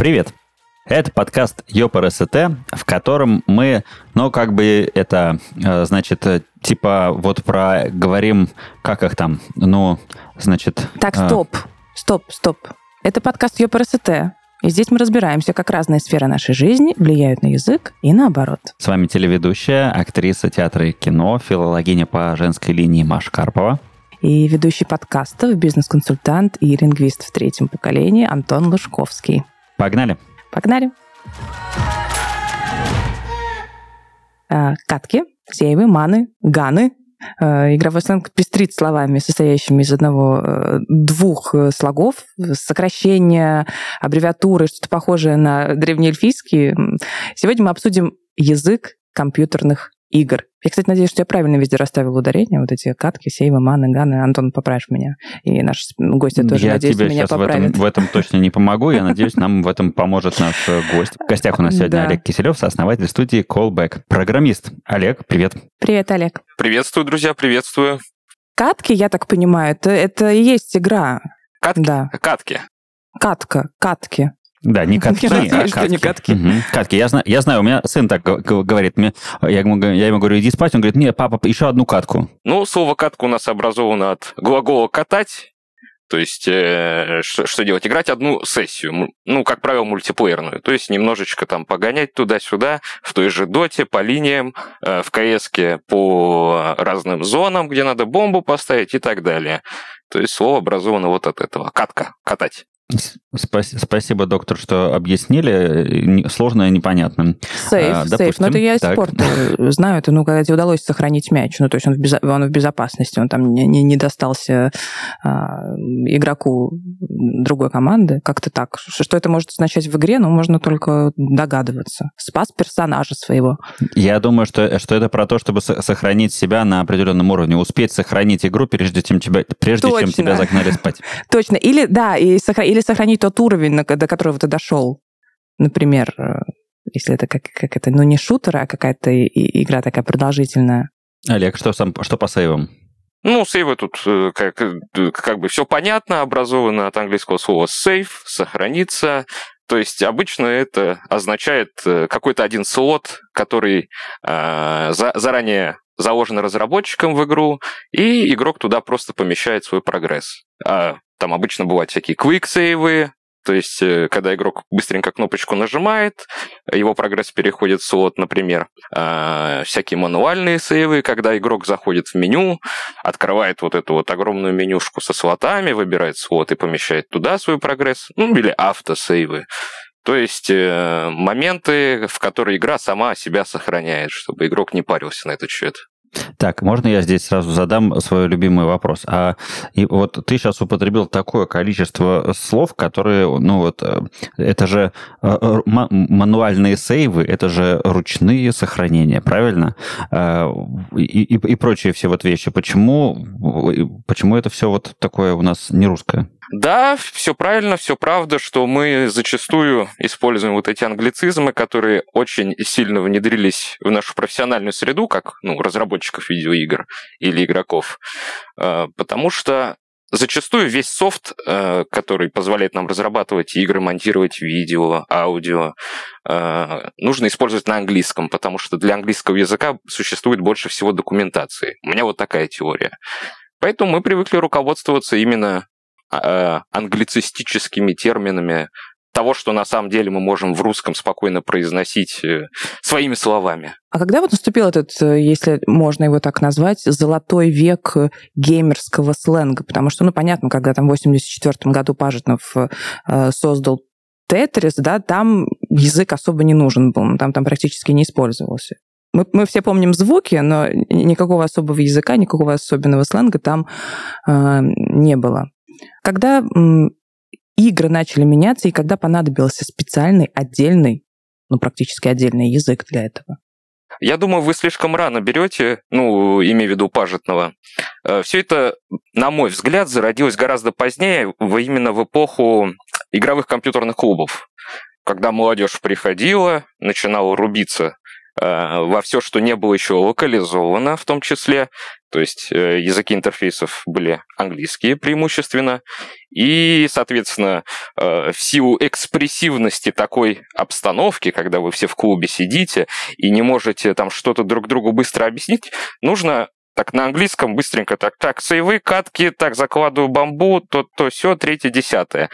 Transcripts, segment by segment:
Привет! Это подкаст ЙОПРСТ, в котором мы, ну, как бы это, э, значит, э, типа вот про говорим, как их там, ну, значит... Так, э, стоп, стоп, стоп. Это подкаст ЙОПРСТ. И здесь мы разбираемся, как разные сферы нашей жизни влияют на язык и наоборот. С вами телеведущая, актриса театра и кино, филологиня по женской линии Маша Карпова. И ведущий подкастов, бизнес-консультант и лингвист в третьем поколении Антон Лужковский. Погнали! Погнали! А, Катки, сейвы, маны, ганы. А, Игровой сленг пестрит словами, состоящими из одного э, двух э, слогов, сокращения, аббревиатуры, что-то похожее на древнеэльфийский. Сегодня мы обсудим язык компьютерных игр. Я, кстати, надеюсь, что я правильно везде расставила ударение. Вот эти катки, сейвы, маны, ганы. Антон, поправишь меня. И наш гость тоже, я надеюсь, тебе меня сейчас в этом, поправит. в этом точно не помогу. Я надеюсь, нам в этом поможет наш э, гость. В гостях у нас сегодня Да. Олег Киселев, сооснователь студии Callback. Программист. Олег, привет. Привет, Олег. Приветствую, друзья, приветствую. Катки, я так понимаю, это, это и есть игра. Катки. Да. Катки. Катка, катки. Да, не катки, Я надеюсь, а что не катки. Мгм. Катки. Я знаю, я знаю, у меня сын так говорит. Мне, я, ему, я ему говорю, иди спать. Он говорит, нет, папа, еще одну катку. Ну, слово катка у нас образовано от глагола катать. То есть, э, что, что делать? Играть одну сессию, ну, как правило, мультиплеерную. То есть, немножечко там погонять туда-сюда, в той же доте, по линиям, э, в кс по разным зонам, где надо бомбу поставить и так далее. То есть, слово образовано вот от этого. Катка, катать. Спасибо, доктор, что объяснили. Сложно и непонятно. Сейф, А, сейф. допустим, Ну, это я из так. спорта знаю. Это, ну, когда тебе удалось сохранить мяч. Ну, то есть он в, безо- он в безопасности. Он там не, не- не достался а, игроку другой команды. Как-то так. Что, что это может означать в игре, ну, можно только догадываться. Спас персонажа своего. Я думаю, что, что это про то, чтобы со- сохранить себя на определенном уровне, успеть сохранить игру, прежде чем тебя, прежде чем Точно. тебя загнали спать. Точно. Или, да, и сохра- или сохранить тот уровень, на- до которого ты дошел. Например, э, если это как, как это, ну, не шутер, а какая-то игра такая продолжительная. Олег, что, сам, что по сейвам? Ну, сейвы тут э, как, э, как бы все понятно, образовано от английского слова save, сохраниться. То есть обычно это означает какой-то один слот, который э, за- заранее заложен разработчиком в игру, и игрок туда просто помещает свой прогресс. А там обычно бывают всякие quick-сейвы, то есть, э, когда игрок быстренько кнопочку нажимает, его прогресс переходит в слот, например. А, всякие мануальные сейвы, когда игрок заходит в меню, открывает вот эту вот огромную менюшку со слотами, выбирает слот и помещает туда свой прогресс. Ну, или автосейвы. То есть э, моменты, в которые игра сама себя сохраняет, чтобы игрок не парился на этот счет. Так, можно я здесь сразу задам свой любимый вопрос? А и вот ты сейчас употребил такое количество слов, которые, ну вот, э, это же э, ма- мануальные сейвы, это же ручные сохранения, правильно? Э, И, и, и прочие все вот вещи. Почему, почему это все вот такое у нас не русское? Да, все правильно, все правда, что мы зачастую используем вот эти англицизмы, которые очень сильно внедрились в нашу профессиональную среду, как ну, разработчиков видеоигр или игроков, Э, потому что зачастую весь софт, э, который позволяет нам разрабатывать игры, монтировать видео, аудио, э, нужно использовать на английском, потому что для английского языка существует больше всего документации. У меня вот такая теория. Поэтому мы привыкли руководствоваться именно англицистическими терминами того, что на самом деле мы можем в русском спокойно произносить э, своими словами. А когда вот наступил этот, э, если можно его так назвать, золотой век э, геймерского сленга? Потому что, ну, понятно, когда там в 84 году Пажитнов э, создал Тетрис, да, там язык особо не нужен был, там, там практически не использовался. Мы, мы все помним звуки, но никакого особого языка, никакого особенного сленга там э, не было. Когда игры начали меняться, и когда понадобился специальный, отдельный, ну, практически отдельный язык для этого? Я думаю, вы слишком рано берете, ну, имею в виду пажетного. Все это, на мой взгляд, зародилось гораздо позднее, именно в эпоху игровых компьютерных клубов, когда молодежь приходила, начинала рубиться во все, что не было еще локализовано в том числе. То есть языки интерфейсов были английские преимущественно. И, соответственно, в силу экспрессивности такой обстановки, когда вы все в клубе сидите и не можете там что-то друг другу быстро объяснить, нужно так на английском быстренько так, так, сейвы, катки, так, закладываю бамбу, то, то, все, третье, десятое.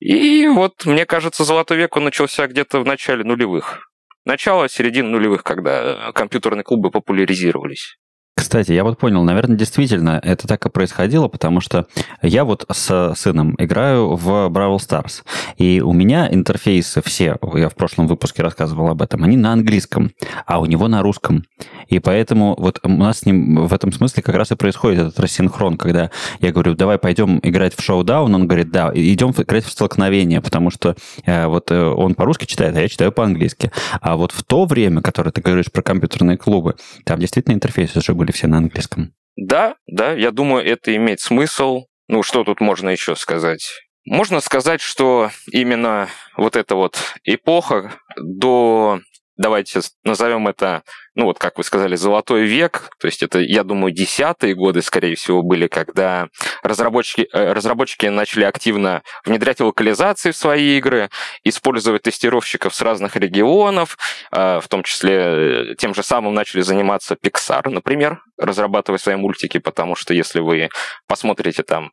И вот, мне кажется, золотой век он начался где-то в начале нулевых. Начало, середины нулевых, когда компьютерные клубы популяризировались. Кстати, я вот понял, наверное, действительно это так и происходило, потому что я вот с сыном играю в Brawl Stars, и у меня интерфейсы все, я в прошлом выпуске рассказывал об этом, они на английском, а у него на русском. И поэтому вот у нас с ним в этом смысле как раз и происходит этот рассинхрон, когда я говорю, давай пойдем играть в шоу-даун, он говорит, да, идем играть в столкновение, потому что э, вот э, он по-русски читает, а я читаю по-английски. А вот в то время, которое ты говоришь про компьютерные клубы, там действительно интерфейсы уже были все на английском. Да, да, я думаю, это имеет смысл. Ну, что тут можно еще сказать? Можно сказать, что именно вот эта вот эпоха до давайте назовем это, ну вот как вы сказали, золотой век, то есть это, я думаю, десятые годы, скорее всего, были, когда разработчики, э, разработчики начали активно внедрять локализации в свои игры, использовать тестировщиков с разных регионов, э, в том числе э, тем же самым начали заниматься Pixar, например, разрабатывая свои мультики, потому что если вы посмотрите там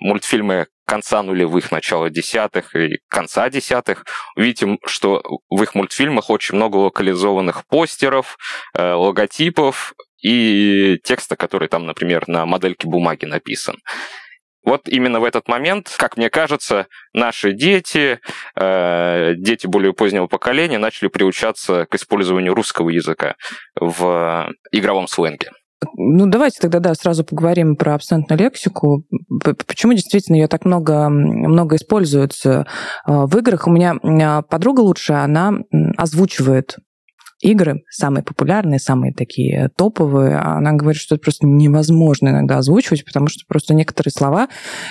мультфильмы конца нулевых, начала десятых и конца десятых, увидите, что в их мультфильмах очень много локализованных постеров, э, логотипов и текста, который там, например, на модельке бумаги написан. Вот именно в этот момент, как мне кажется, наши дети, э, дети более позднего поколения, начали приучаться к использованию русского языка в игровом сленге. Ну, давайте тогда, да, сразу поговорим про абсентную лексику. Почему действительно ее так много, много используется а, в играх? У меня подруга лучшая, она озвучивает игры, самые популярные, самые такие топовые, она говорит, что это просто невозможно иногда озвучивать, потому что просто некоторые слова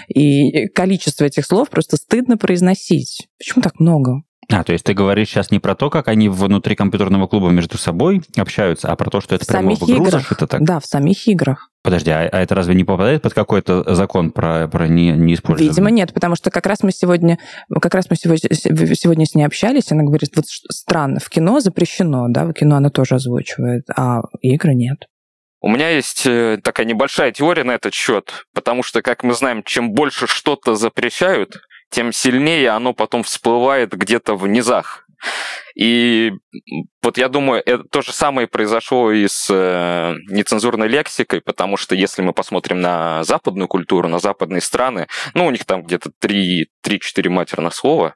и количество этих слов просто стыдно произносить. Почему так много? А, то есть ты говоришь сейчас не про то, как они внутри компьютерного клуба между собой общаются, а про то, что это в прямо самих в играх. это так? Да, в самих играх. Подожди, а, а это разве не попадает под какой-то закон про, про не, не использование? Видимо, нет, потому что как раз мы сегодня, как раз мы сегодня, сегодня с ней общались, она говорит, вот странно, в кино запрещено, да, в кино она тоже озвучивает, а игры нет. У меня есть э, такая небольшая теория на этот счет, потому что, как мы знаем, чем больше что-то запрещают, тем сильнее оно потом всплывает где-то в низах. И вот я думаю, это то же самое произошло и с э, нецензурной лексикой, потому что если мы посмотрим на западную культуру, на западные страны, ну, у них там где-то 3-4 матерных слова,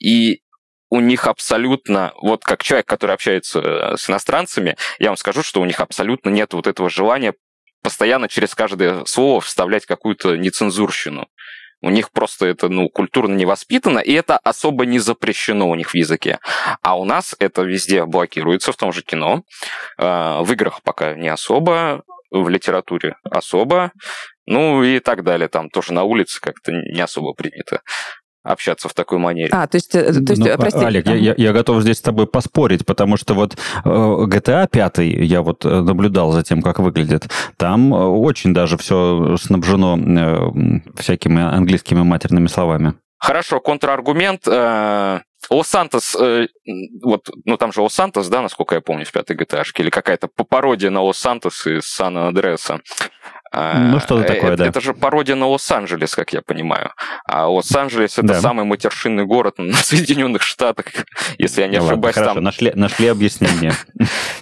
и у них абсолютно, вот как человек, который общается э, с иностранцами, я вам скажу, что у них абсолютно нет вот этого желания постоянно через каждое слово вставлять какую-то нецензурщину. У них просто это, ну, культурно не воспитано, и это особо не запрещено у них в языке. А у нас это везде блокируется, в том же кино. А, в играх пока не особо, в литературе особо, ну и так далее. Там тоже на улице как-то не особо принято общаться в такой манере. А, то есть, э, то есть ну, прости. Олег, я, я, я готов здесь с тобой поспорить, потому что вот э, GTA 5, я вот э, наблюдал за тем, как выглядит, там очень даже все снабжено всякими английскими матерными словами. Хорошо, контраргумент. Лос-Сантос, вот, ну там же Лос-Сантос, да, насколько я помню, в пятой GTA, или какая-то пародия на Лос-Сантос из Сан-Андреаса. Ну, что-то такое, это, да. Это же пародия на Лос-Анджелес, как я понимаю. А Лос-Анджелес это да. самый матершинный город на Соединенных Штатах, если я не ну, ошибаюсь. Ладно, там... нашли, нашли объяснение.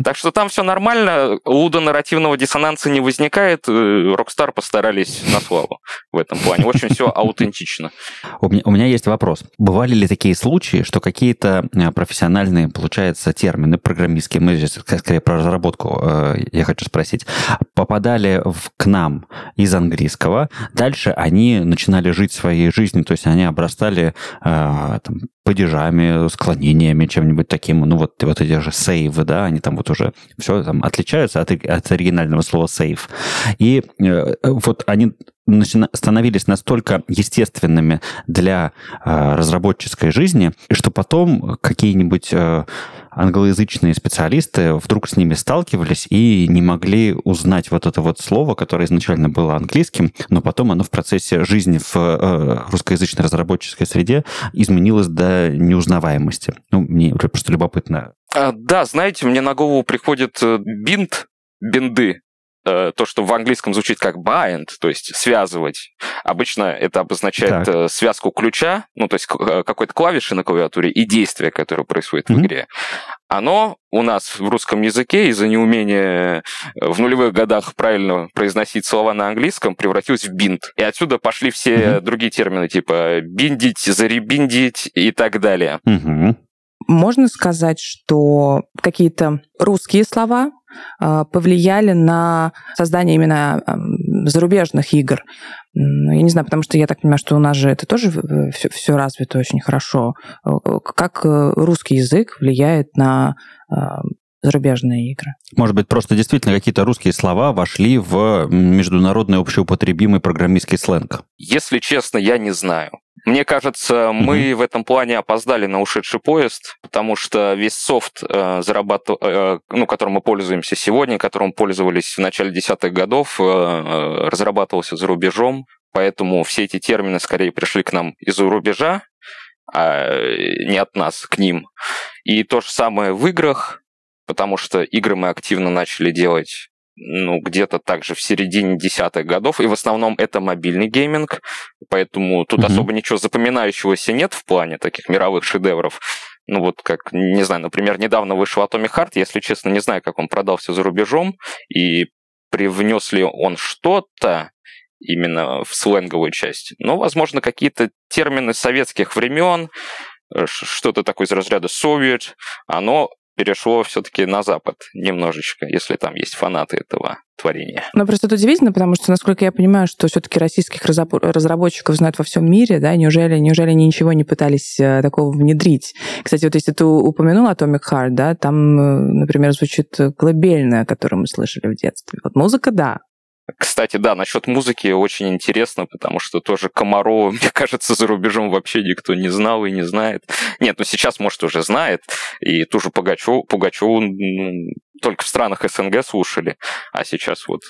Так что там все нормально, луда нарративного диссонанса не возникает, Rockstar постарались на славу в этом плане. Очень все аутентично. У меня, есть вопрос. Бывали ли такие случаи, что какие-то э, профессиональные, получается, термины программистские, мы здесь скорее про разработку, э, я хочу спросить, попадали в, к нам нам из английского. Дальше они начинали жить своей жизнью, то есть они обрастали э, там, падежами, склонениями, чем-нибудь таким. Ну, вот, вот эти же сейвы, да, они там вот уже все там отличаются от, от оригинального слова сейв. И э, вот они становились настолько естественными для э, разработческой жизни, что потом какие-нибудь э, англоязычные специалисты вдруг с ними сталкивались и не могли узнать вот это вот слово, которое изначально было английским, но потом оно в процессе жизни в э, русскоязычной разработческой среде изменилось до неузнаваемости. Ну, мне просто любопытно. А, да, знаете, мне на голову приходит э, бинт, бинды, то, что в английском звучит как bind, то есть связывать. Обычно это обозначает так. Э, связку ключа, ну, то есть э, какой-то клавиши на клавиатуре и действия, которое происходит mm-hmm. в игре. Оно у нас в русском языке из-за неумения в нулевых годах правильно произносить слова на английском превратилось в бинт. И отсюда пошли все mm-hmm. другие термины, типа биндить, заребиндить и так далее. Mm-hmm. Можно сказать, что какие-то русские слова повлияли на создание именно зарубежных игр. Я не знаю, потому что я так понимаю, что у нас же это тоже все, все развито очень хорошо. Э, как э, русский язык влияет на а, зарубежные игры. Может быть, просто действительно какие-то русские слова вошли в международный общеупотребимый программистский сленг? Если честно, я не знаю. Мне кажется, мы mm-hmm. в этом плане опоздали на ушедший поезд, потому что весь софт, э, зарабатыв... э, ну, которым мы пользуемся сегодня, которым пользовались в начале десятых годов, э, э, разрабатывался за рубежом, поэтому все эти термины скорее пришли к нам из-за рубежа, а не от нас к ним. И то же самое в играх, потому что игры мы активно начали делать ну, где-то также в середине десятых годов, и в основном это мобильный гейминг, поэтому тут mm-hmm. особо ничего запоминающегося нет в плане таких мировых шедевров. Ну вот как, не знаю, например, недавно вышел Atomic Heart, если честно, не знаю, как он продался за рубежом, и привнес ли он что-то именно в сленговую часть. Но, возможно, какие-то термины советских времен, э, что-то такое из разряда Совет, оно перешло все-таки на Запад немножечко, если там есть фанаты этого творения. Но просто это удивительно, потому что, насколько я понимаю, что все-таки российских разработчиков знают во всем мире, да, неужели, неужели они ничего не пытались э, такого внедрить? Кстати, вот если ты упомянул Atomic Heart, да, там, э, например, звучит колыбельная, которую мы слышали в детстве. Вот музыка, да, кстати, да, насчет музыки очень интересно, потому что тоже Комарова, мне кажется, за рубежом вообще никто не знал и не знает. Нет, ну сейчас, может, уже знает, и ту же Пугачеву, Пугачеву ну, только в странах СНГ слушали, а сейчас вот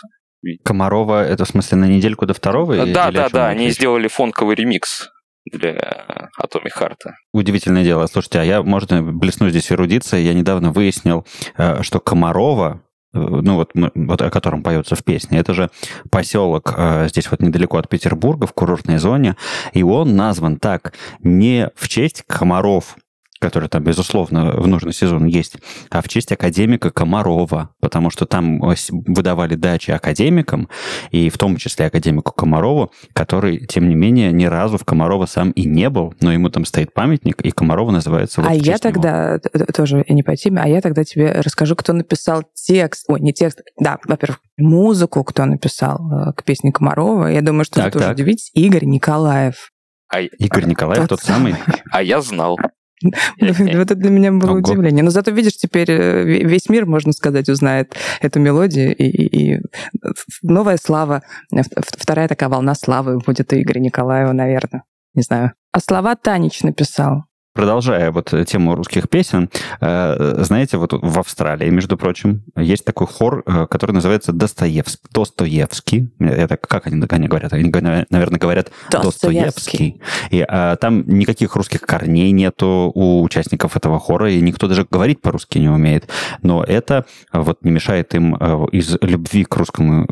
Комарова, это в смысле на недельку до второго? Да, да, да, они сделали фонковый ремикс для Atomic Heart. Удивительное дело. Слушайте, а я, можно блесну здесь эрудицией, я недавно выяснил, э, что Комарова ну вот, вот о котором поется в песне, это же поселок э, здесь вот недалеко от Петербурга, в курортной зоне, и он назван так. Не в честь комаров, который там, безусловно, в нужный сезон есть, а в честь академика Комарова, потому что там выдавали дачи академикам, и в том числе академику Комарову, который, тем не менее, ни разу в Комарова сам и не был, но ему там стоит памятник, и Комарова называется вот А я тогда, него. тоже не по теме, а я тогда тебе расскажу, кто написал текст, ой, не текст, да, во-первых, музыку, кто написал э, к песне Комарова. Я думаю, что так, тоже так. удивитесь, Игорь Николаев. А, Игорь Николаев тот, тот самый? А я знал. Вот это для меня было удивление. Но зато, видишь, теперь э, весь мир, можно сказать, узнает эту мелодию. И, новая слава, вторая такая волна славы будет у Игоря Николаева, наверное. Не знаю. А слова Танич написал. Продолжая вот тему русских песен, э, знаете, вот в Австралии, между прочим, есть такой хор, э, который называется Достоевский. Достоевский. Это как они, они говорят? Они, наверное, говорят Достоевский. И а, там никаких русских корней нету у участников этого хора, и никто даже говорить по-русски не умеет. Но это вот не мешает им из любви к русскому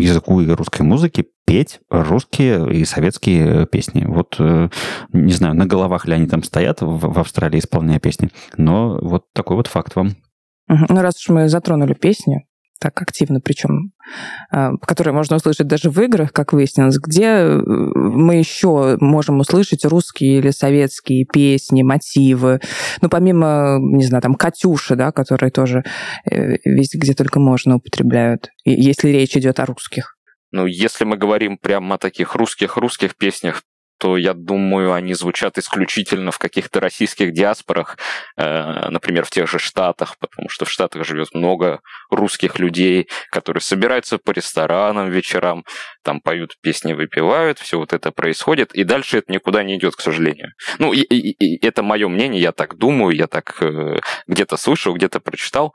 языку и русской музыке петь русские и советские песни. Вот, э, не знаю, на головах ли они там стоят в, Австралии, исполняя песни, но вот такой вот факт вам. Ну, раз уж мы затронули песни, так активно, причем, э, которые можно услышать даже в играх, как выяснилось, где э, мы еще можем услышать русские или советские песни, мотивы. Ну, помимо, не знаю, там, «Катюши», да, которые тоже везде, где только можно, употребляют, если речь идет о русских. Ну, если мы говорим прямо о таких русских-русских песнях, то я думаю, они звучат исключительно в каких-то российских диаспорах, э, например, в тех же Штатах, потому что в Штатах живет много русских людей, которые собираются по ресторанам вечерам, там поют песни, выпивают, все вот это происходит, и дальше это никуда не идет, к сожалению. Ну, и, и, и это мое мнение, я так думаю, я так э, где-то слышал, где-то прочитал.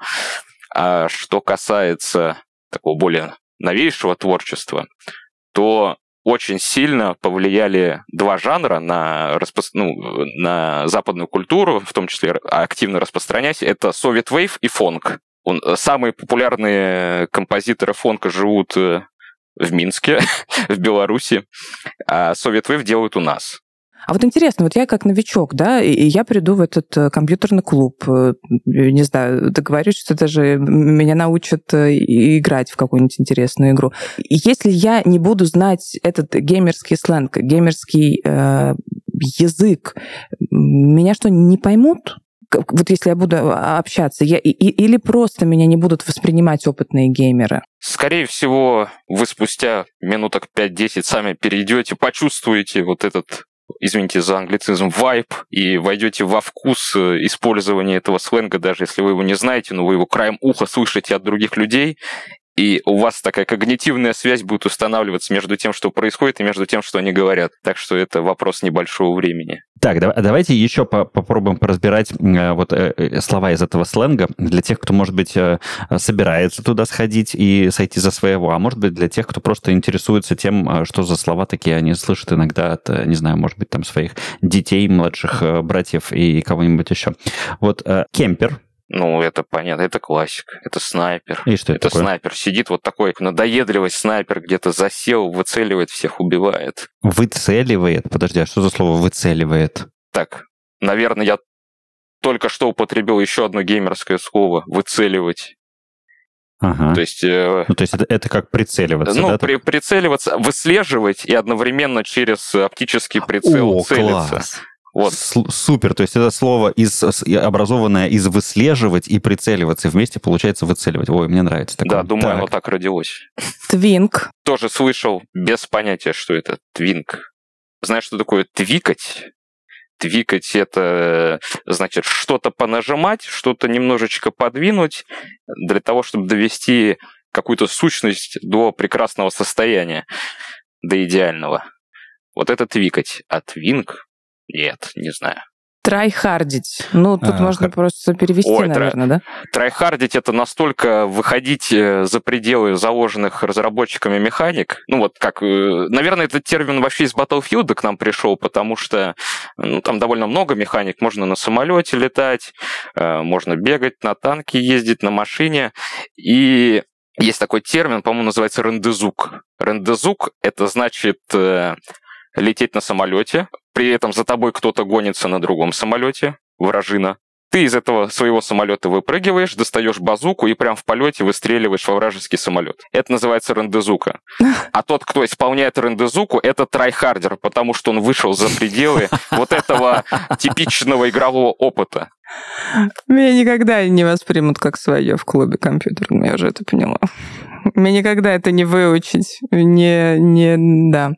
А что касается такого более новейшего творчества, то очень сильно повлияли два жанра на, распро... ну, на западную культуру, в том числе активно распространяясь. Это Soviet Wave и фонк. Он, самые популярные композиторы фонка живут э, в Минске, в Беларуси, а Soviet Wave делают у нас. А вот интересно, вот я как новичок, да, и я приду в этот э, компьютерный клуб, э, не знаю, договорюсь, что даже меня научат э, играть в какую-нибудь интересную игру. Если я не буду знать этот геймерский сленг, геймерский э, язык, меня что, не поймут? вот если я буду общаться, я, и, или просто меня не будут воспринимать опытные геймеры? Скорее всего, вы спустя минуток 5-10 сами перейдете, почувствуете вот этот извините за англицизм, вайп, и войдете во вкус э, использования этого сленга, даже если вы его не знаете, но вы его краем уха слышите от других людей, и у вас такая когнитивная связь будет устанавливаться между тем, что происходит, и между тем, что они говорят. Так что это вопрос небольшого времени. Так, давайте еще по попробуем поразбирать э, вот э, э, слова из этого сленга для тех, кто, может быть, собирается туда сходить и сойти за своего, а может быть, для тех, кто просто интересуется тем, что за слова такие они слышат иногда от, не знаю, может быть, там своих детей, младших братьев и кого-нибудь еще. Вот кемпер, ну, это понятно, это классик, это снайпер. И что это, это такое? снайпер. Сидит вот такой надоедливый снайпер, где-то засел, выцеливает, всех убивает. Выцеливает? Подожди, а что за слово выцеливает? Так, наверное, я только что употребил еще одно геймерское слово выцеливать. Ага. То есть, э, ну, то есть это, это как прицеливаться, ну, да? При, прицеливаться, выслеживать и одновременно через оптический прицел О, целиться. Класс. Вот. Супер, то есть это слово из, образованное из выслеживать и прицеливаться, вместе получается выцеливать. Ой, мне нравится такое. Да, думаю, так. оно так родилось. Твинк. Тоже слышал, без понятия, что это твинк. Знаешь, что такое твикать? Твикать это значит что-то понажимать, что-то немножечко подвинуть для того, чтобы довести какую-то сущность до прекрасного состояния, до идеального. Вот это твикать. А твинк нет, не знаю. Трайхардить. Ну, тут а, можно как... просто перевести, Ой, наверное, трай... да? Трайхардить это настолько выходить э, за пределы заложенных разработчиками механик. Ну, вот как, э, наверное, этот термин вообще из Battlefield к нам пришел, потому что ну, там довольно много механик. Можно на самолете летать, э, можно бегать, на танке ездить, на машине. И есть такой термин, по-моему, называется rendezook. Rendezook — это значит лететь на самолете, при этом за тобой кто-то гонится на другом самолете, вражина. Ты из этого своего самолета выпрыгиваешь, достаешь базуку и прям в полете выстреливаешь во вражеский самолет. Это называется рендезука. А тот, кто исполняет рендезуку, это tryharder, потому что он вышел за пределы вот этого типичного игрового опыта. Меня никогда не воспримут как свое в клубе компьютерном, я уже это поняла. Мне никогда это не выучить. Не, не, да.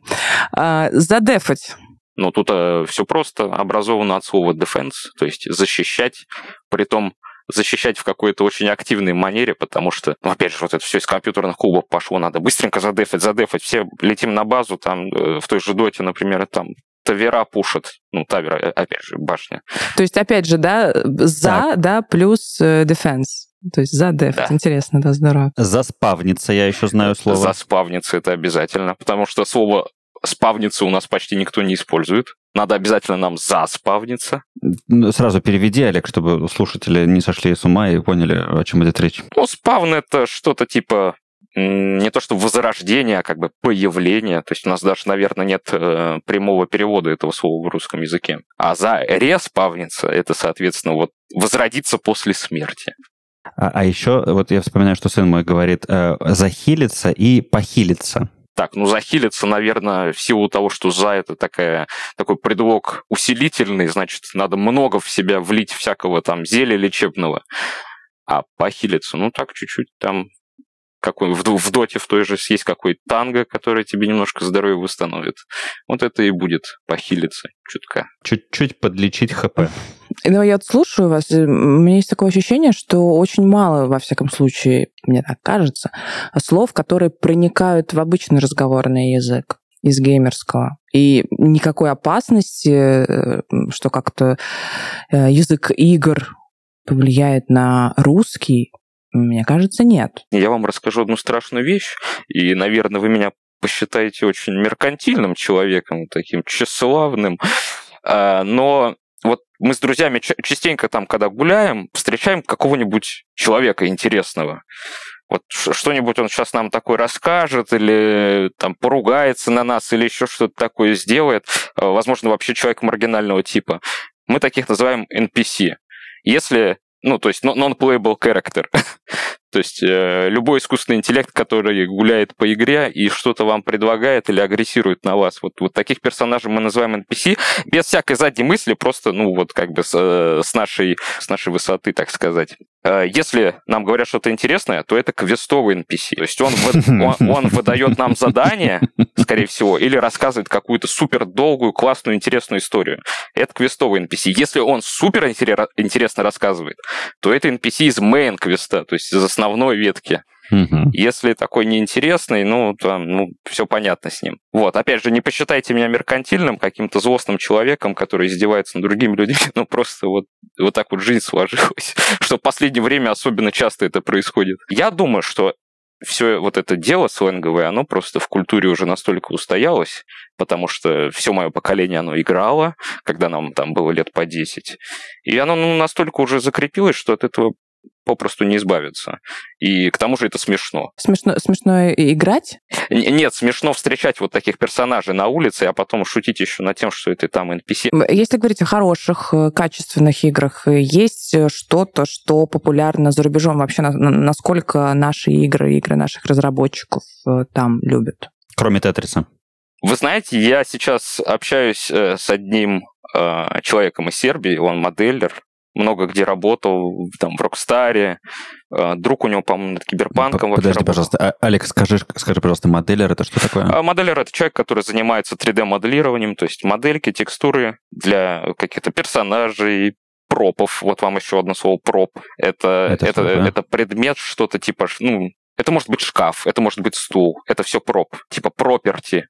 А, задефать. Ну, тут э, все просто образовано от слова defense, то есть защищать, при том защищать в какой-то очень активной манере, потому что, ну, опять же, вот это все из компьютерных клубов пошло, надо быстренько задефать, задефать, все летим на базу, там, э, в той же доте, например, там, Тавера пушат, ну, Тавера, э, опять же, башня. То есть, опять же, да, за, так. да, плюс defense. То есть за деф. Да. Интересно, да, здорово. Заспавниться, я еще знаю слово. Заспавниться это обязательно, потому что слово спавниться у нас почти никто не использует. Надо обязательно нам заспавниться. Сразу переведи, Олег, чтобы слушатели не сошли с ума и поняли, о чем идет речь. Ну, спавн это что-то типа не то что возрождение, а как бы появление. То есть у нас даже, наверное, нет э, прямого перевода этого слова в русском языке. А за респавниться это, соответственно, вот возродиться после смерти. А, а еще, вот я вспоминаю, что сын мой говорит, э, захилиться и похилиться. Так, ну захилиться, наверное, в силу того, что за это такая, такой предлог усилительный, значит, надо много в себя влить всякого там зелья лечебного. А похилиться, ну так чуть-чуть там какой, в, в доте в той же есть какой-то танго, который тебе немножко здоровье восстановит. Вот это и будет похилиться чутка. Чуть-чуть подлечить ХП. Ну, я слушаю вас, у меня есть такое ощущение, что очень мало, во всяком случае, мне так кажется, слов, которые проникают в обычный разговорный язык из геймерского. И никакой опасности, э, что как-то э, язык игр повлияет на русский, мне кажется, нет. Я вам расскажу одну страшную вещь, и, наверное, вы меня посчитаете очень меркантильным человеком, таким тщеславным, а, но мы с друзьями частенько там, когда гуляем, встречаем какого-нибудь человека интересного. Вот что-нибудь он сейчас нам такое расскажет, или там поругается на нас, или еще что-то такое сделает. А, возможно, вообще человек маргинального типа. Мы таких называем NPC. Если ну, то есть non-playable character. то есть э, любой искусственный интеллект, который гуляет по игре и что-то вам предлагает или агрессирует на вас. Вот, вот таких персонажей мы называем NPC, без всякой задней мысли, просто, ну, вот как бы с, э, с, нашей, с нашей высоты, так сказать. Э, если нам говорят что-то интересное, то это квестовый NPC. То есть он, он, он выдает нам задание, скорее всего, или рассказывает какую-то супер долгую, классную, интересную историю. Это квестовый NPC. Если он супер интересно рассказывает, то это NPC из main квеста, то есть из основной ветки. Угу. Если такой неинтересный, ну, там, ну, все понятно с ним. Вот, опять же, не посчитайте меня меркантильным, каким-то злостным человеком, который издевается над другими людьми. Ну, просто вот, вот так вот жизнь сложилась, что в последнее время особенно часто это происходит. Я думаю, что все вот это дело сленговое, оно просто в культуре уже настолько устоялось, потому что все мое поколение, оно играло, когда нам там было лет по 10. И оно ну, настолько уже закрепилось, что от этого попросту не избавиться. И к тому же это смешно. Смешно, смешно играть? Нет, смешно встречать вот таких персонажей на улице, а потом шутить еще над тем, что это там NPC. Если говорить о хороших, э, качественных играх, э, есть э, что-то, что популярно за рубежом? Вообще, насколько наши игры, игры наших разработчиков там любят? Кроме Тетриса. Вы знаете, я сейчас общаюсь с одним человеком из Сербии, он моделлер, много где работал, там, в Рокстаре. А, друг у него, по-моему, над Киберпанком Подожди, пожалуйста. А, Алекс, скажи, скажи, пожалуйста, моделлер это что такое? А, моделлер это человек, который занимается 3D-моделированием, то есть модельки, текстуры для каких-то персонажей, пропов. Вот вам еще одно слово проп. Это, это, это, это предмет, что-то типа, ну, это может быть шкаф, это может быть стул, это все проп, типа проперти.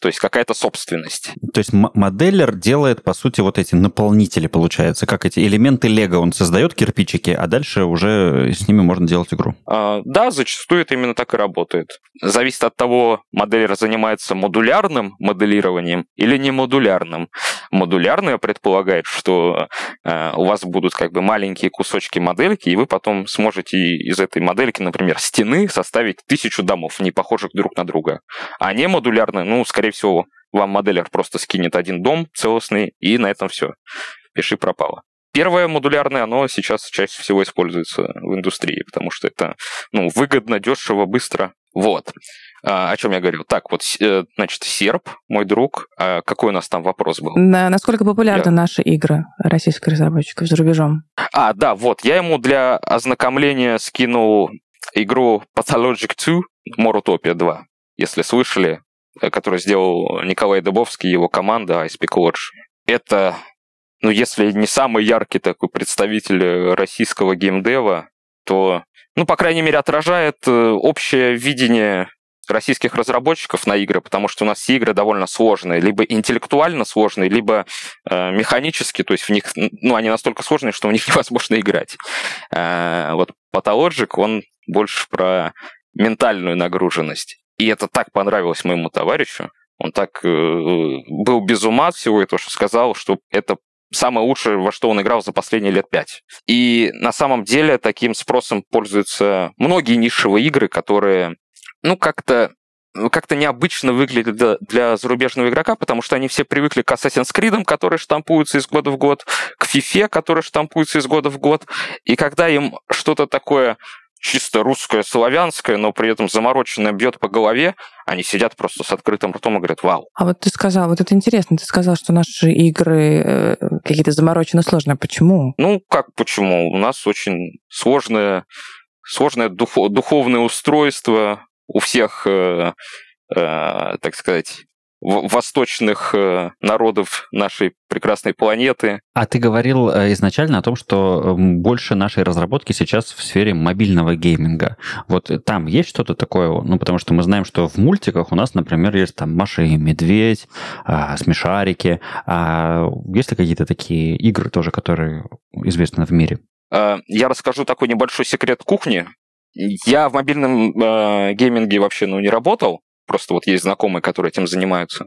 То есть какая-то собственность. То есть моделлер делает, по сути, вот эти наполнители, получается, как эти элементы Лего. Он создает кирпичики, а дальше уже с ними можно делать игру. А, да, зачастую это именно так и работает. Зависит от того, моделлер занимается модулярным моделированием или не модулярным. Модулярное предполагает, что э, у вас будут как бы маленькие кусочки модельки, и вы потом сможете из этой модельки, например, стены составить тысячу домов, не похожих друг на друга. А не модулярное, ну, скорее всего, вам моделер просто скинет один дом целостный, и на этом все. Пиши пропало. Первое модулярное, оно сейчас чаще всего используется в индустрии, потому что это ну, выгодно, дешево, быстро. Вот. А, о чем я говорил? Так, вот, э, значит, серб, мой друг. А какой у нас там вопрос был? На, насколько популярны я... наши игры российских разработчиков за рубежом? А, да, вот. Я ему для ознакомления скинул игру Pathologic 2, Morutopia 2. Если слышали, который сделал Николай Дубовский и его команда Icepeak Lodge. Это, ну, если не самый яркий такой представитель российского геймдева, то, ну, по крайней мере, отражает э, общее видение российских разработчиков на игры, потому что у нас все игры довольно сложные, либо интеллектуально сложные, либо э, механически, то есть в них, ну, они настолько сложные, что в них невозможно играть. Э, вот Pathologic, он больше про ментальную нагруженность. И это так понравилось моему товарищу. Он так э, был без ума от всего этого, что сказал, что это самое лучшее, во что он играл за последние лет пять. И на самом деле таким спросом пользуются многие нишевые игры, которые, ну, как-то как-то необычно выглядят для, для зарубежного игрока, потому что они все привыкли к Assassin's Creed, которые штампуются из года в год, к FIFA, которые штампуются из года в год. И когда им что-то такое чисто русское, славянское, но при этом замороченное бьет по голове, они сидят просто с открытым ртом и говорят «Вау». А вот ты сказал, вот это интересно, ты сказал, что наши игры э, какие-то замороченные, сложные. Почему? Ну, как почему? У нас очень сложная сложное духов, духовное устройство у всех, э, э, так сказать, восточных э, народов нашей прекрасной планеты. А ты говорил э, изначально о том, что больше нашей разработки сейчас в сфере мобильного гейминга. Вот там есть что-то такое? Ну, потому что мы знаем, что в мультиках у нас, например, есть там Маша и Медведь, а, Смешарики. А есть ли какие-то такие игры тоже, которые известны в мире? Э, я расскажу такой небольшой секрет кухни. Я в мобильном э, гейминге вообще ну, не работал, просто вот есть знакомые, которые этим занимаются.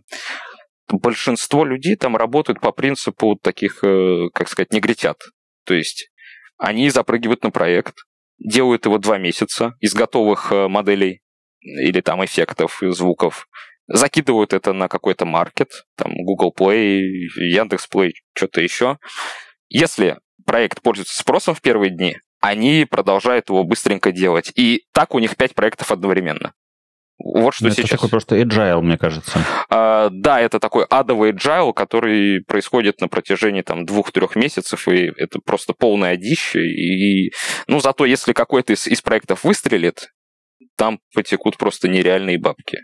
Большинство людей там работают по принципу таких, э, как сказать, негритят. То есть они запрыгивают на проект, делают его два месяца из готовых э, моделей или там эффектов, звуков, закидывают это на какой-то маркет, там Google Play, Яндекс Play, что-то еще. Если проект пользуется спросом в первые дни, они продолжают его быстренько делать. И так у них пять проектов одновременно. Вот что это сейчас. Это такой просто agile, мне кажется. А, да, это такой адовый agile, который происходит на протяжении там двух-трех месяцев, и это просто полное одище. И, ну, зато если какой-то из, из проектов выстрелит, там потекут просто нереальные бабки.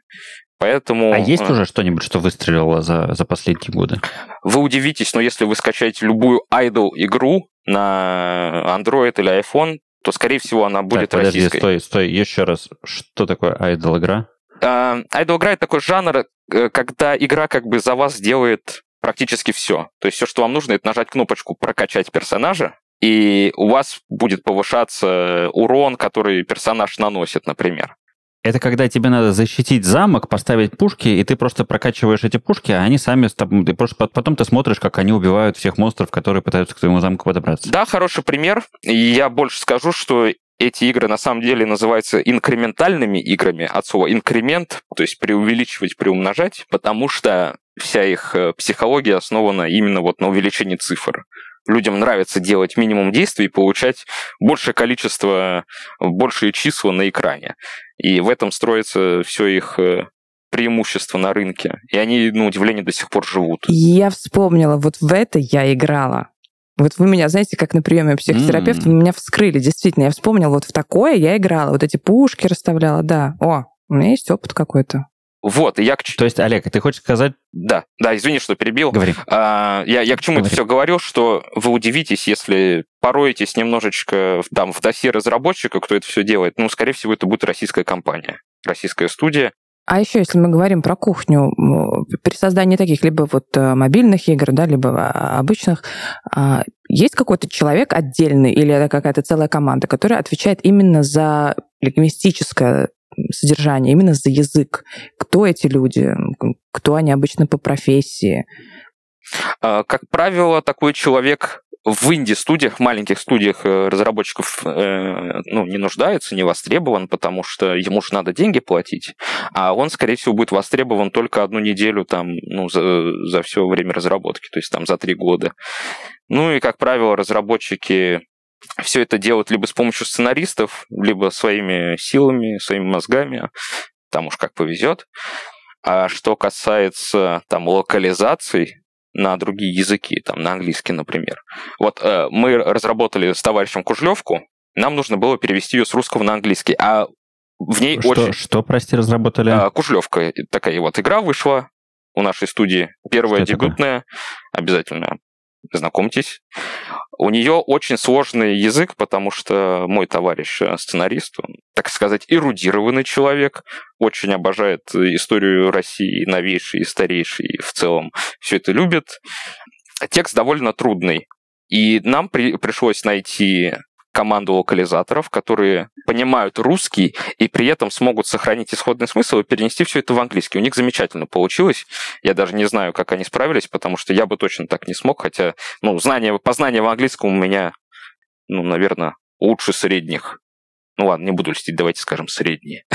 Поэтому... А есть э, уже что-нибудь, что выстрелило за, за последние годы? Вы удивитесь, но если вы скачаете любую idle игру на Android или iPhone, то, скорее всего, она будет так, подожди, российской. стой, стой, еще раз. Что такое idle игра? Uh, idle игра — это такой жанр, э, когда игра как бы за вас делает практически все. То есть все, что вам нужно, это нажать кнопочку «Прокачать персонажа», и у вас будет повышаться урон, который персонаж наносит, например. Это когда тебе надо защитить замок, поставить пушки, и ты просто прокачиваешь эти пушки, а они сами... Ты просто, потом ты смотришь, как они убивают всех монстров, которые пытаются к твоему замку подобраться. Да, хороший пример. Я больше скажу, что эти игры на самом деле называются инкрементальными играми от слова инкремент, то есть преувеличивать, приумножать, потому что вся их э, психология основана именно вот на увеличении цифр людям нравится делать минимум действий и получать большее количество, большие числа на экране. И в этом строится все их э, преимущество на рынке. И они, на удивление, до сих пор живут. Я вспомнила, вот в это я играла. Вот вы меня, знаете, как на приеме психотерапевта, mm. вы меня вскрыли, действительно. Я вспомнила, вот в такое я играла, вот эти пушки расставляла, да. О, у меня есть опыт какой-то. Вот, и я к... То есть, Олег, ты хочешь сказать... Да, да, извини, что перебил. Говори. А, я, я к чему Говори. это все говорил, что вы удивитесь, если пороетесь немножечко там, в досье разработчика, кто это все делает. Ну, скорее всего, это будет российская компания, российская студия. А еще, если мы говорим про кухню, при создании таких либо вот э, мобильных игр, да, либо а, обычных, а, есть какой-то человек отдельный или это какая-то целая команда, которая отвечает именно за лингвистическое содержание, именно за язык. Кто эти люди? Кто они обычно по профессии? А, как правило, такой человек в инди-студиях, маленьких студиях э, разработчиков э, ну, не нуждается, не востребован, потому что ему же надо деньги платить, а он, скорее всего, будет востребован только одну неделю там, ну, за, за все время разработки, то есть там за три года. Ну и, как правило, разработчики все это делают либо с помощью сценаристов, либо своими силами, своими мозгами, там уж как повезет. А что касается там локализаций на другие языки, там на английский, например. Вот э, мы разработали с товарищем Кужлевку, нам нужно было перевести ее с русского на английский, а в ней что, очень... Что, прости, разработали? Э, Кужлевка. Такая вот игра вышла у нашей студии. Первая что дебютная. Такое? Обязательно знакомьтесь. У нее очень сложный язык, потому что мой товарищ э, сценарист, он, так сказать, эрудированный человек, очень обожает историю России, новейший и старейший, и в целом все это любит. Текст довольно трудный. И нам при, пришлось найти команду локализаторов, которые понимают русский и при этом смогут сохранить исходный смысл и перенести все это в английский. У них замечательно получилось. Я даже не знаю, как они справились, потому что я бы точно так не смог, хотя ну, знание, познание в английском у меня, ну, наверное, лучше средних. Ну ладно, не буду льстить, давайте скажем средние.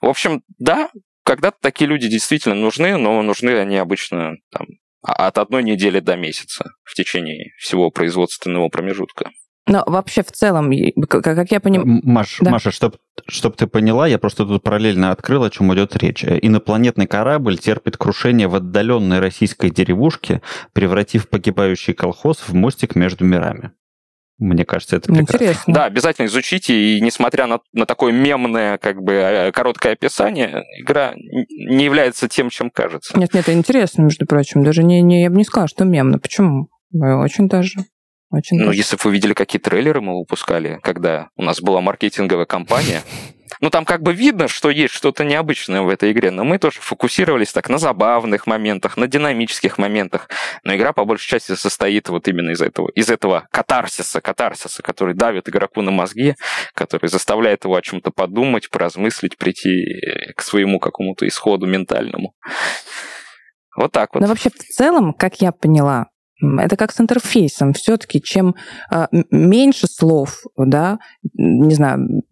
В общем, да, когда-то такие люди действительно нужны, но нужны они обычно там, от одной недели до месяца в течение всего производственного промежутка. Но вообще в целом, как я понимаю... Маш, да. Маша, чтобы чтоб ты поняла, я просто тут параллельно открыл, о чем идет речь. Инопланетный корабль терпит крушение в отдаленной российской деревушке, превратив погибающий колхоз в мостик между мирами. Мне кажется, это прекрасно. Интересно. Да, обязательно изучите, и несмотря на, на такое мемное, как бы, э, короткое описание, игра не является тем, чем кажется. Нет, нет, это интересно, между прочим. Даже не, не, я бы не сказала, что мемно. Почему? Э, Очень даже. Очень Ну, если бы вы видели, какие трейлеры мы выпускали, когда у нас была маркетинговая кампания, ну, там как бы видно, что есть что-то необычное в этой игре, но мы тоже фокусировались так на забавных моментах, на динамических моментах. Но игра по большей части состоит вот именно из этого, из этого катарсиса, катарсиса, который давит игроку на мозги, который заставляет его о чем-то подумать, поразмыслить, прийти к своему какому-то исходу ментальному. Вот так вот. Но вообще в целом, как я поняла, это как с интерфейсом. Все-таки чем а, меньше слов, да, не знаю,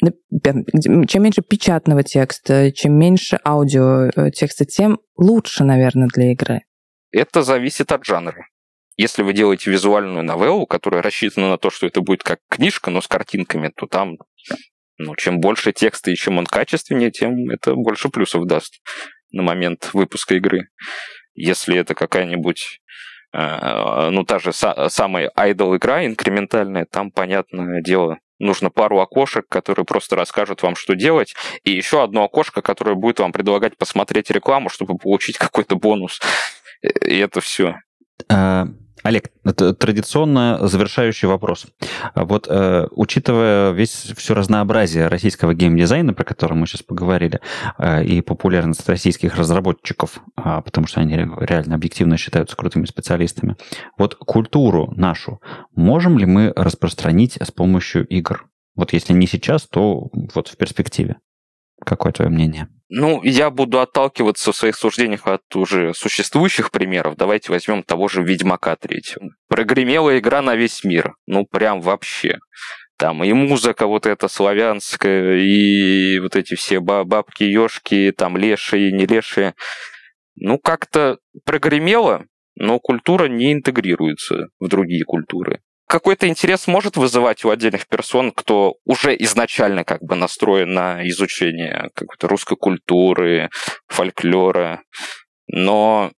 чем меньше печатного текста, чем меньше аудио э, текста, тем лучше, наверное, для игры. Это зависит от жанра. Если вы делаете визуальную новеллу, которая рассчитана на то, что это будет как книжка, но с картинками, то там, ну, чем больше текста и чем он качественнее, тем это больше плюсов даст на момент выпуска игры. Если это какая-нибудь, ну, та же са- самая айдол игра инкрементальная, там, понятное дело, нужно пару окошек, которые просто расскажут вам, что делать, и еще одно окошко, которое будет вам предлагать посмотреть рекламу, чтобы получить какой-то бонус. И это все. А, Олег, это традиционно завершающий вопрос. А Вот э, учитывая весь все разнообразие российского геймдизайна, про который мы сейчас поговорили, э, и популярность российских разработчиков, а, потому что они ре- реально объективно считаются крутыми специалистами, вот культуру нашу можем ли мы распространить с помощью игр? Вот если не сейчас, то вот в перспективе. Какое твое мнение? Ну, я буду отталкиваться в своих суждениях от уже существующих примеров. Давайте возьмем того же Ведьмака третьего. Прогремела игра на весь мир. Ну, прям вообще. Там и музыка вот эта славянская, и вот эти все ба- бабки, ешки, там лешие, не лешие. Ну, как-то прогремело, но культура не интегрируется в другие культуры. Какой-то интерес может вызывать у отдельных персон, кто уже изначально как бы настроен на изучение какой-то русской культуры, фольклора, но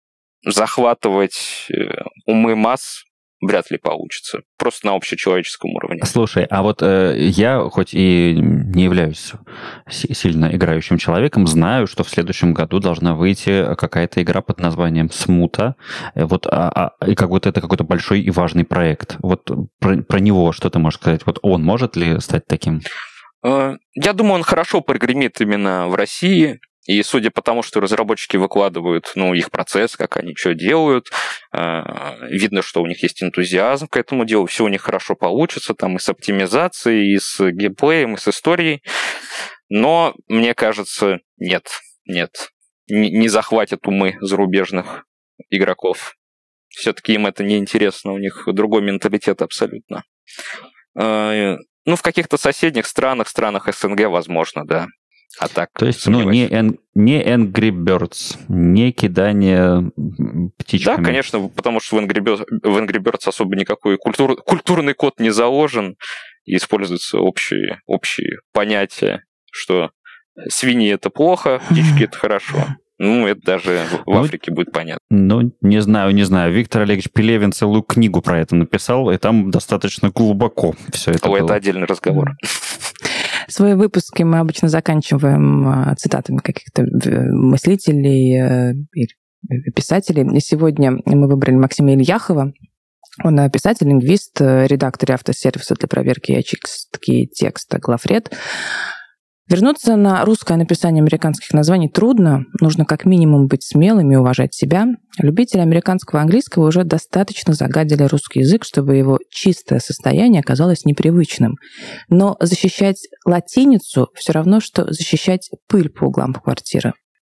захватывать э, умы масс вряд ли получится. Просто на общечеловеческом уровне. Слушай, а вот э, я, хоть и не являюсь си- сильно играющим человеком, знаю, что в следующем году должна выйти какая-то игра под названием «Смута». Э, Вот, а- а- и как будто это какой-то большой и важный проект. Вот про, про него что ты можешь сказать? Вот он может ли стать таким? Э, Я думаю, он хорошо прогремит именно в России. И судя по тому, что разработчики выкладывают, ну, их процесс, как они что делают, э, видно, что у них есть энтузиазм к этому делу, все у них хорошо получится, там и с оптимизацией, и с геймплеем, и с историей. Но, мне кажется, нет, нет, не захватят умы зарубежных игроков. Все-таки им это не интересно, у них другой менталитет абсолютно. Э, Ну, в каких-то соседних странах, странах СНГ, возможно, да. А так, То есть, ну, не, эн- не Angry Birds, не кидание птичками. Да, конечно, потому что в Angry Birds, в Angry Birds особо никакой культур, культурный код не заложен, и используются общие, общие понятия, что свиньи это плохо, птички это хорошо. Ну, это даже в- в Ну, Африке будет понятно. Ну, не знаю, не знаю. Виктор Олегович Пелевин целую книгу про это написал, и там достаточно глубоко все это О, было. это отдельный разговор. Свои выпуски мы обычно заканчиваем а, цитатами каких-то э, мыслителей э, и писателей. И сегодня мы выбрали Максима Ильяхова. Он э, писатель, лингвист, э, редактор автосервиса для проверки и очистки текста «Глафред». Вернуться на русское написание американских названий трудно. Нужно как минимум быть смелым и уважать себя. Любители американского английского уже достаточно загадили русский язык, чтобы его чистое состояние оказалось непривычным. Но защищать латиницу все равно, что защищать пыль по углам квартиры.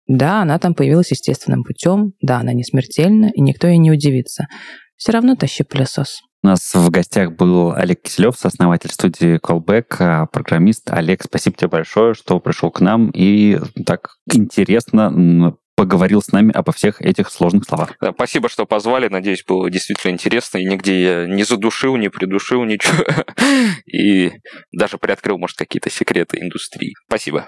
Да, она там появилась естественным путем, да, она не смертельна, и никто ей не удивится. Все равно тащи пылесос. У нас в гостях был Олег Киселев, сооснователь студии Callback, а, программист. Олег, спасибо тебе большое, что пришел к нам и так интересно поговорил с нами обо всех этих сложных словах. Да, Спасибо, что позвали. Надеюсь, было действительно интересно. И нигде я не задушил, не придушил ничего. И даже приоткрыл, может, какие-то секреты индустрии. Спасибо.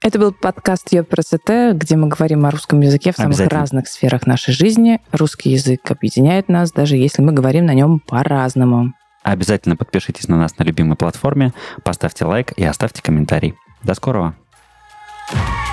Это был подкаст «Я красота», где мы говорим о русском языке в самых разных сферах нашей жизни. Русский язык объединяет нас, даже если мы говорим на нем по-разному. Обязательно подпишитесь на нас на любимой платформе, поставьте лайк и оставьте комментарий. До скорого! thank